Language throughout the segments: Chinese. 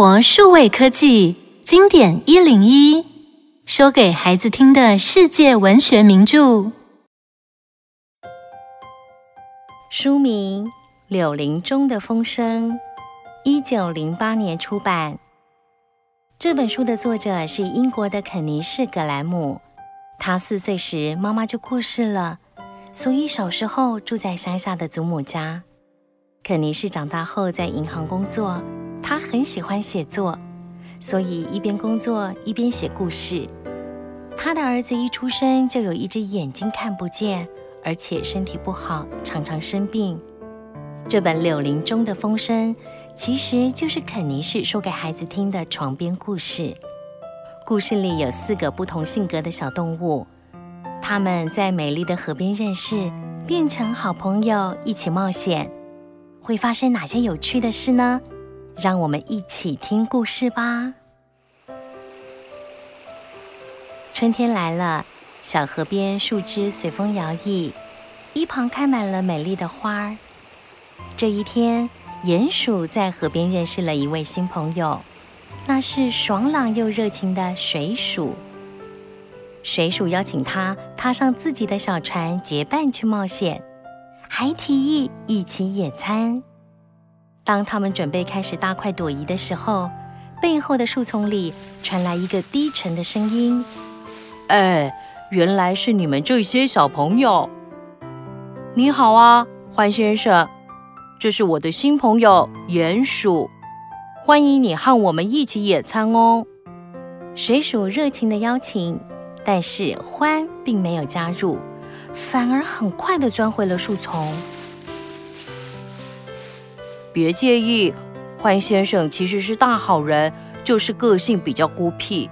活数位科技经典一零一，说给孩子听的世界文学名著。书名《柳林中的风声》，一九零八年出版。这本书的作者是英国的肯尼士·葛兰姆。他四岁时妈妈就过世了，所以小时候住在乡下的祖母家。肯尼士长大后在银行工作。他很喜欢写作，所以一边工作一边写故事。他的儿子一出生就有一只眼睛看不见，而且身体不好，常常生病。这本《柳林中的风声》其实就是肯尼士说给孩子听的床边故事。故事里有四个不同性格的小动物，他们在美丽的河边认识，变成好朋友，一起冒险。会发生哪些有趣的事呢？让我们一起听故事吧。春天来了，小河边树枝随风摇曳，一旁开满了美丽的花儿。这一天，鼹鼠在河边认识了一位新朋友，那是爽朗又热情的水鼠。水鼠邀请他踏上自己的小船，结伴去冒险，还提议一起野餐。当他们准备开始大快朵颐的时候，背后的树丛里传来一个低沉的声音：“哎，原来是你们这些小朋友！你好啊，欢先生，这是我的新朋友鼹鼠，欢迎你和我们一起野餐哦。”水鼠热情的邀请，但是獾并没有加入，反而很快的钻回了树丛。别介意，獾先生其实是大好人，就是个性比较孤僻。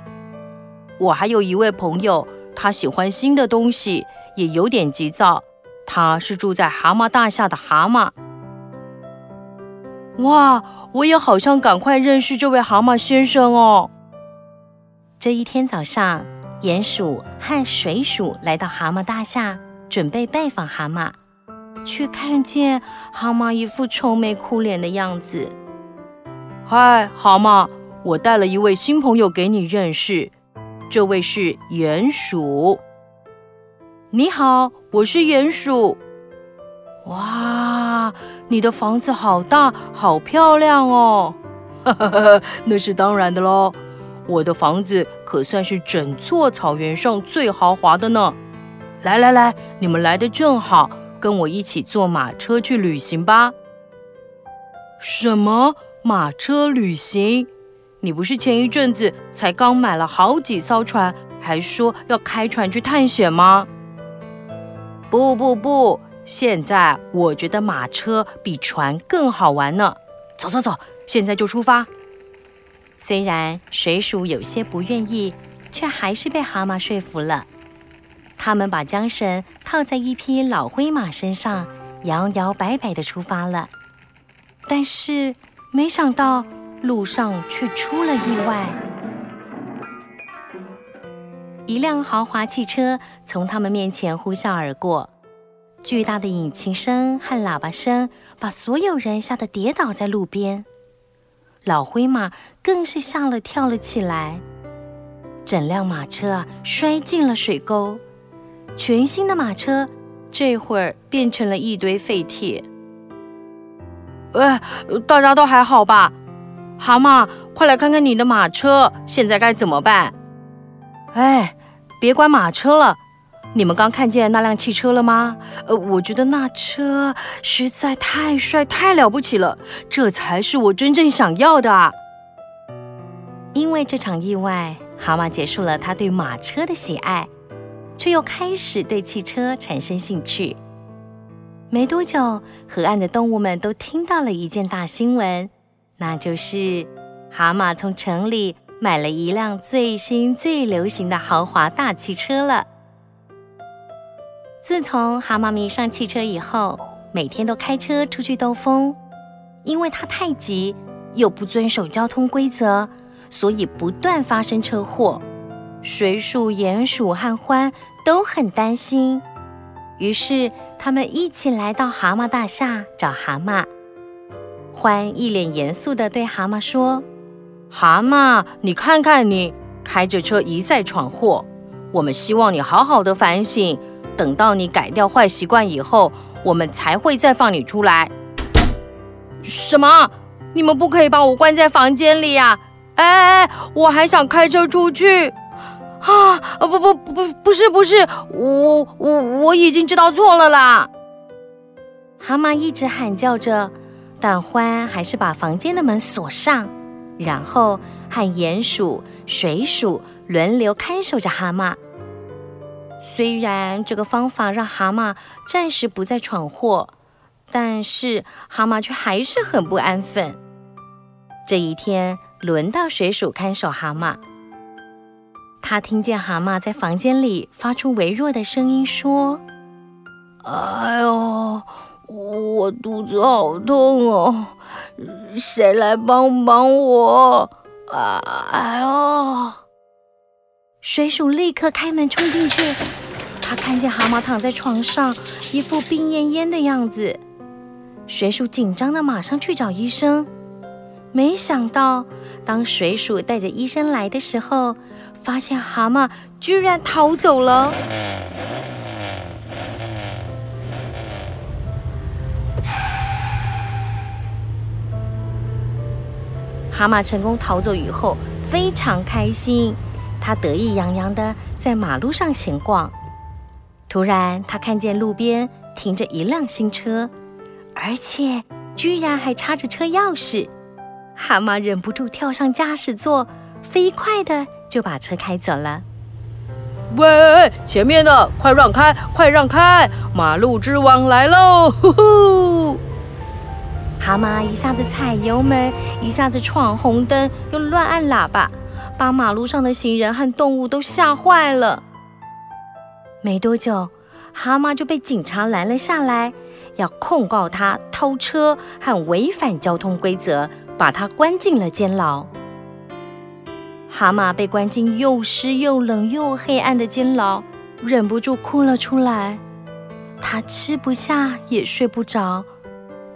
我还有一位朋友，他喜欢新的东西，也有点急躁。他是住在蛤蟆大厦的蛤蟆。哇，我也好想赶快认识这位蛤蟆先生哦。这一天早上，鼹鼠和水鼠来到蛤蟆大厦，准备拜访蛤蟆。却看见蛤蟆一副愁眉苦脸的样子。嗨，蛤蟆，我带了一位新朋友给你认识，这位是鼹鼠。你好，我是鼹鼠。哇，你的房子好大，好漂亮哦！哈哈哈，那是当然的喽，我的房子可算是整座草原上最豪华的呢。来来来，你们来的正好。跟我一起坐马车去旅行吧。什么马车旅行？你不是前一阵子才刚买了好几艘船，还说要开船去探险吗？不不不，现在我觉得马车比船更好玩呢。走走走，现在就出发。虽然水鼠有些不愿意，却还是被蛤蟆说服了。他们把缰绳套在一匹老灰马身上，摇摇摆摆地出发了。但是没想到路上却出了意外，一辆豪华汽车从他们面前呼啸而过，巨大的引擎声和喇叭声把所有人吓得跌倒在路边，老灰马更是吓了跳了起来，整辆马车啊摔进了水沟。全新的马车，这会儿变成了一堆废铁。哎，大家都还好吧？蛤蟆，快来看看你的马车，现在该怎么办？哎，别管马车了，你们刚看见那辆汽车了吗？呃，我觉得那车实在太帅、太了不起了，这才是我真正想要的啊！因为这场意外，蛤蟆结束了他对马车的喜爱。却又开始对汽车产生兴趣。没多久，河岸的动物们都听到了一件大新闻，那就是蛤蟆从城里买了一辆最新最流行的豪华大汽车了。自从蛤蟆迷上汽车以后，每天都开车出去兜风。因为它太急，又不遵守交通规则，所以不断发生车祸。水鼠、鼹鼠和獾都很担心，于是他们一起来到蛤蟆大厦找蛤蟆。獾一脸严肃地对蛤蟆说：“蛤蟆，你看看你开着车一再闯祸，我们希望你好好的反省，等到你改掉坏习惯以后，我们才会再放你出来。什么？你们不可以把我关在房间里呀！哎，我还想开车出去。啊！不不不不，不是不是，我我我已经知道错了啦。蛤蟆一直喊叫着，但獾还是把房间的门锁上。然后和鼹鼠、水鼠轮流看守着蛤蟆。虽然这个方法让蛤蟆暂时不再闯祸，但是蛤蟆却还是很不安分。这一天，轮到水鼠看守蛤蟆。他听见蛤蟆在房间里发出微弱的声音，说：“哎呦，我肚子好痛哦。”谁来帮帮我？啊！哎呦！水鼠立刻开门冲进去，他看见蛤蟆躺在床上，一副病恹恹的样子。水鼠紧张的马上去找医生，没想到当水鼠带着医生来的时候，发现蛤蟆居然逃走了。蛤蟆成功逃走以后，非常开心，他得意洋洋的在马路上闲逛。突然，他看见路边停着一辆新车，而且居然还插着车钥匙。蛤蟆忍不住跳上驾驶座，飞快地就把车开走了。喂，前面的，快让开，快让开！马路之王来喽！呼呼。蛤蟆一下子踩油门，一下子闯红灯，又乱按喇叭，把马路上的行人和动物都吓坏了。没多久，蛤蟆就被警察拦了下来，要控告他偷车和违反交通规则，把他关进了监牢。蛤蟆被关进又湿又冷又黑暗的监牢，忍不住哭了出来。他吃不下，也睡不着。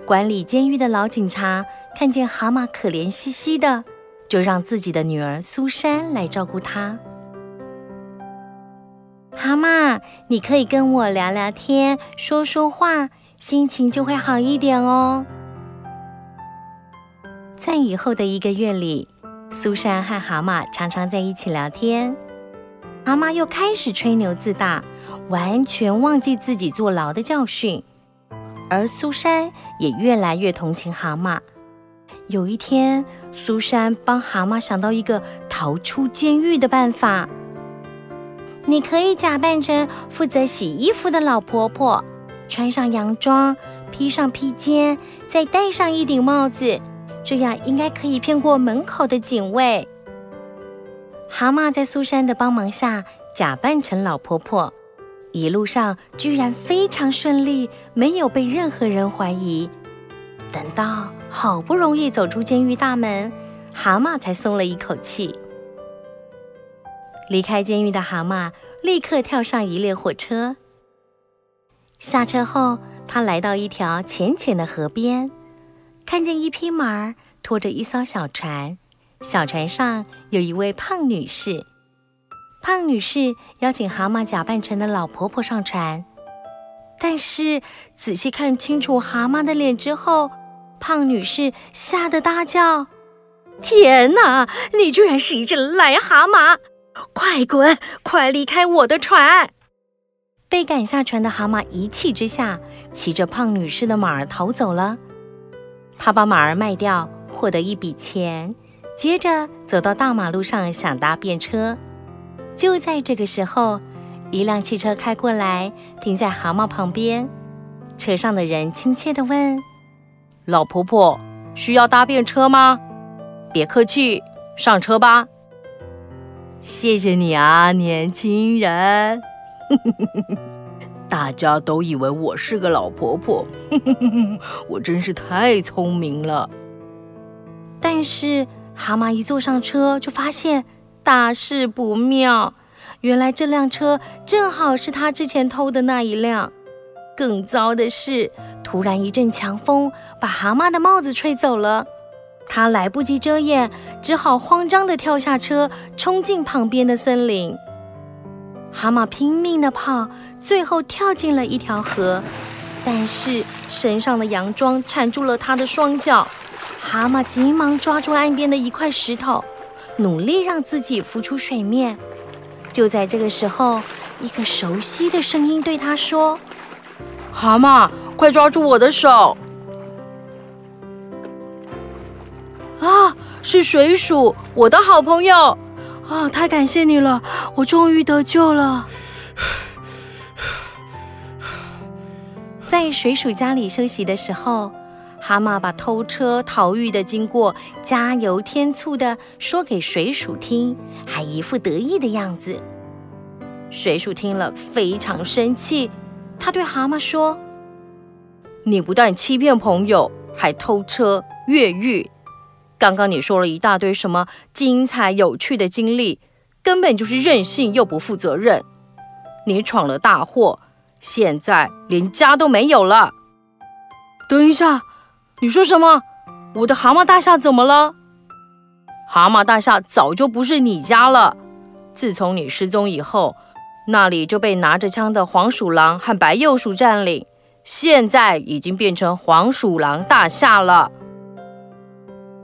管理监狱的老警察看见蛤蟆可怜兮兮的，就让自己的女儿苏珊来照顾他。蛤蟆，你可以跟我聊聊天，说说话，心情就会好一点哦。在以后的一个月里，苏珊和蛤蟆常常在一起聊天。蛤蟆又开始吹牛自大，完全忘记自己坐牢的教训。而苏珊也越来越同情蛤蟆。有一天，苏珊帮蛤蟆想到一个逃出监狱的办法。你可以假扮成负责洗衣服的老婆婆，穿上洋装，披上披肩，再戴上一顶帽子，这样应该可以骗过门口的警卫。蛤蟆在苏珊的帮忙下，假扮成老婆婆。一路上居然非常顺利，没有被任何人怀疑。等到好不容易走出监狱大门，蛤蟆才松了一口气。离开监狱的蛤蟆立刻跳上一列火车。下车后，他来到一条浅浅的河边，看见一匹马儿拖着一艘小船，小船上有一位胖女士。胖女士邀请蛤蟆假扮成的老婆婆上船，但是仔细看清楚蛤蟆的脸之后，胖女士吓得大叫：“天哪！你居然是一只癞蛤蟆！快滚，快离开我的船！”被赶下船的蛤蟆一气之下，骑着胖女士的马儿逃走了。他把马儿卖掉，获得一笔钱，接着走到大马路上，想搭便车。就在这个时候，一辆汽车开过来，停在蛤蟆旁边。车上的人亲切地问：“老婆婆，需要搭便车吗？别客气，上车吧。”“谢谢你啊，年轻人。”大家都以为我是个老婆婆，我真是太聪明了。但是蛤蟆一坐上车，就发现。大事不妙！原来这辆车正好是他之前偷的那一辆。更糟的是，突然一阵强风把蛤蟆的帽子吹走了。他来不及遮掩，只好慌张地跳下车，冲进旁边的森林。蛤蟆拼命的跑，最后跳进了一条河，但是身上的洋装缠住了他的双脚。蛤蟆急忙抓住岸边的一块石头，努力让自己浮出水面。就在这个时候，一个熟悉的声音对他说：“蛤蟆，快抓住我的手！”啊，是水鼠，我的好朋友！啊，太感谢你了，我终于得救了。在水鼠家里休息的时候，蛤蟆把偷车逃狱的经过加油添醋的说给水鼠听，还一副得意的样子。水鼠听了非常生气，他对蛤蟆说：“你不但欺骗朋友，还偷车越狱。”刚刚你说了一大堆什么精彩有趣的经历，根本就是任性又不负责任。你闯了大祸，现在连家都没有了。等一下，你说什么？我的蛤蟆大厦怎么了？蛤蟆大厦早就不是你家了。自从你失踪以后，那里就被拿着枪的黄鼠狼和白鼬鼠占领，现在已经变成黄鼠狼大厦了。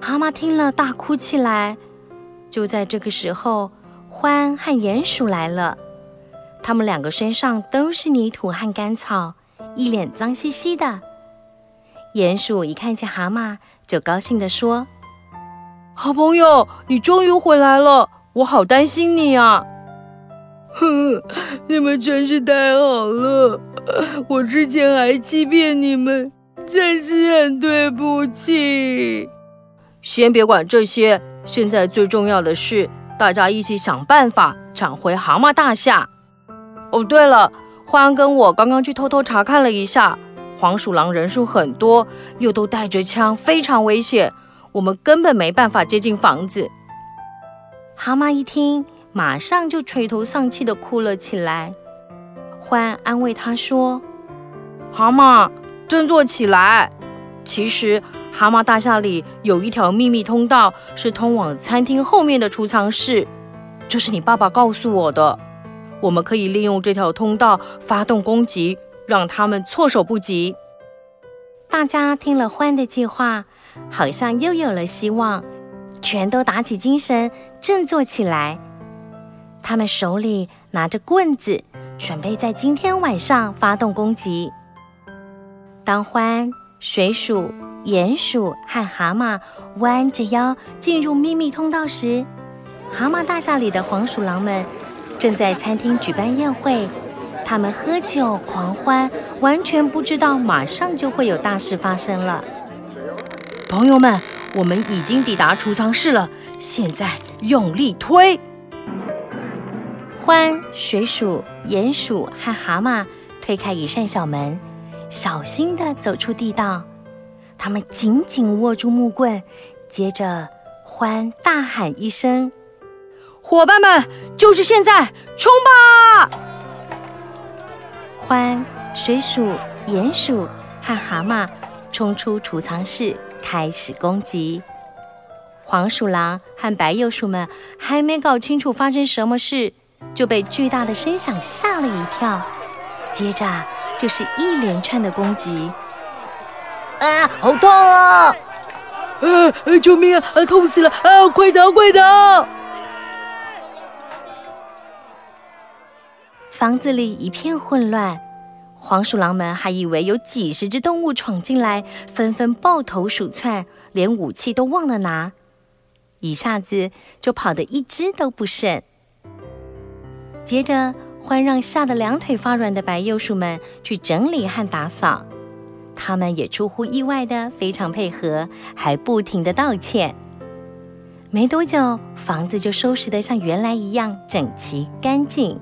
蛤蟆听了，大哭起来。就在这个时候，獾和鼹鼠来了。他们两个身上都是泥土和干草，一脸脏兮兮的。鼹鼠一看见蛤蟆，就高兴地说：“好朋友，你终于回来了，我好担心你啊！”“哼，你们真是太好了，我之前还欺骗你们，真是很对不起。”先别管这些，现在最重要的是，大家一起想办法抢回蛤蟆大厦。哦，对了，獾跟我刚刚去偷偷查看了一下，黄鼠狼人数很多，又都带着枪，非常危险，我们根本没办法接近房子。蛤蟆一听，马上就垂头丧气地哭了起来。獾安慰他说：“蛤蟆，振作起来，其实。”蛤蟆大厦里有一条秘密通道，是通往餐厅后面的储藏室。这是你爸爸告诉我的。我们可以利用这条通道发动攻击，让他们措手不及。大家听了獾的计划，好像又有了希望，全都打起精神，振作起来。他们手里拿着棍子，准备在今天晚上发动攻击。当獾、水鼠。鼹鼠和蛤蟆弯着腰进入秘密通道时，蛤蟆大厦里的黄鼠狼们正在餐厅举办宴会。他们喝酒狂欢，完全不知道马上就会有大事发生了。朋友们，我们已经抵达储藏室了，现在用力推！獾、水鼠、鼹鼠和蛤蟆推开一扇小门，小心地走出地道。他们紧紧握住木棍，接着獾大喊一声：“伙伴们，就是现在，冲吧！”欢、水鼠、鼹鼠和蛤蟆冲出储藏室，开始攻击。黄鼠狼和白鼬鼠们还没搞清楚发生什么事，就被巨大的声响吓了一跳，接着就是一连串的攻击。啊，好痛啊！啊，救命啊！啊，痛死了！啊，快逃，快逃！房子里一片混乱，黄鼠狼们还以为有几十只动物闯进来，纷纷抱头鼠窜，连武器都忘了拿，一下子就跑得一只都不剩。接着，欢让吓得两腿发软的白鼬鼠们去整理和打扫。他们也出乎意外的非常配合，还不停的道歉。没多久，房子就收拾得像原来一样整齐干净。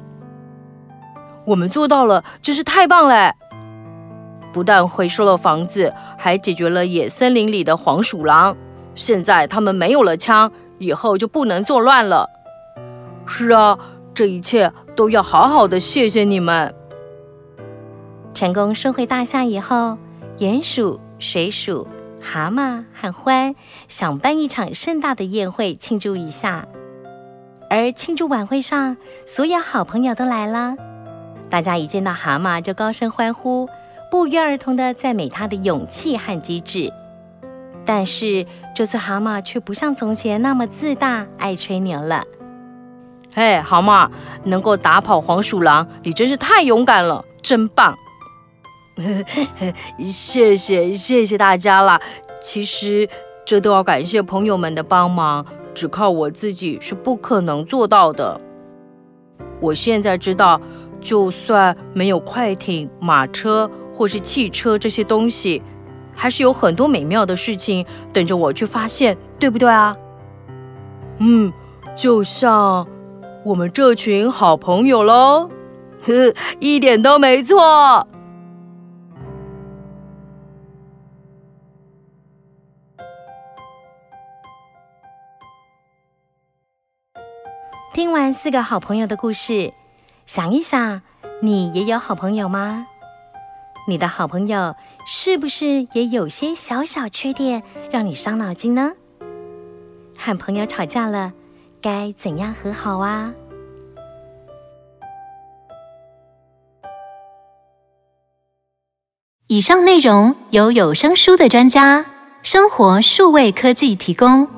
我们做到了，真是太棒了！不但回收了房子，还解决了野森林里的黄鼠狼。现在他们没有了枪，以后就不能作乱了。是啊，这一切都要好好的谢谢你们。成功收回大厦以后。鼹鼠、水鼠蛤蟆和獾想办一场盛大的宴会庆祝一下。而庆祝晚会上，所有好朋友都来了，大家一见到蛤蟆就高声欢呼，不约而同地赞美他的勇气和机智。但是这次蛤蟆却不像从前那么自大、爱吹牛了。嘿，蛤蟆，能够打跑黄鼠狼，你真是太勇敢了，真棒！谢谢谢谢大家啦。其实这都要感谢朋友们的帮忙，只靠我自己是不可能做到的。我现在知道，就算没有快艇、马车或是汽车这些东西，还是有很多美妙的事情等着我去发现，对不对啊？嗯，就像我们这群好朋友喽，呵，一点都没错。听完四个好朋友的故事，想一想，你也有好朋友吗？你的好朋友是不是也有些小小缺点让你伤脑筋呢？和朋友吵架了，该怎样和好啊？以上内容由有声书的专家生活数位科技提供。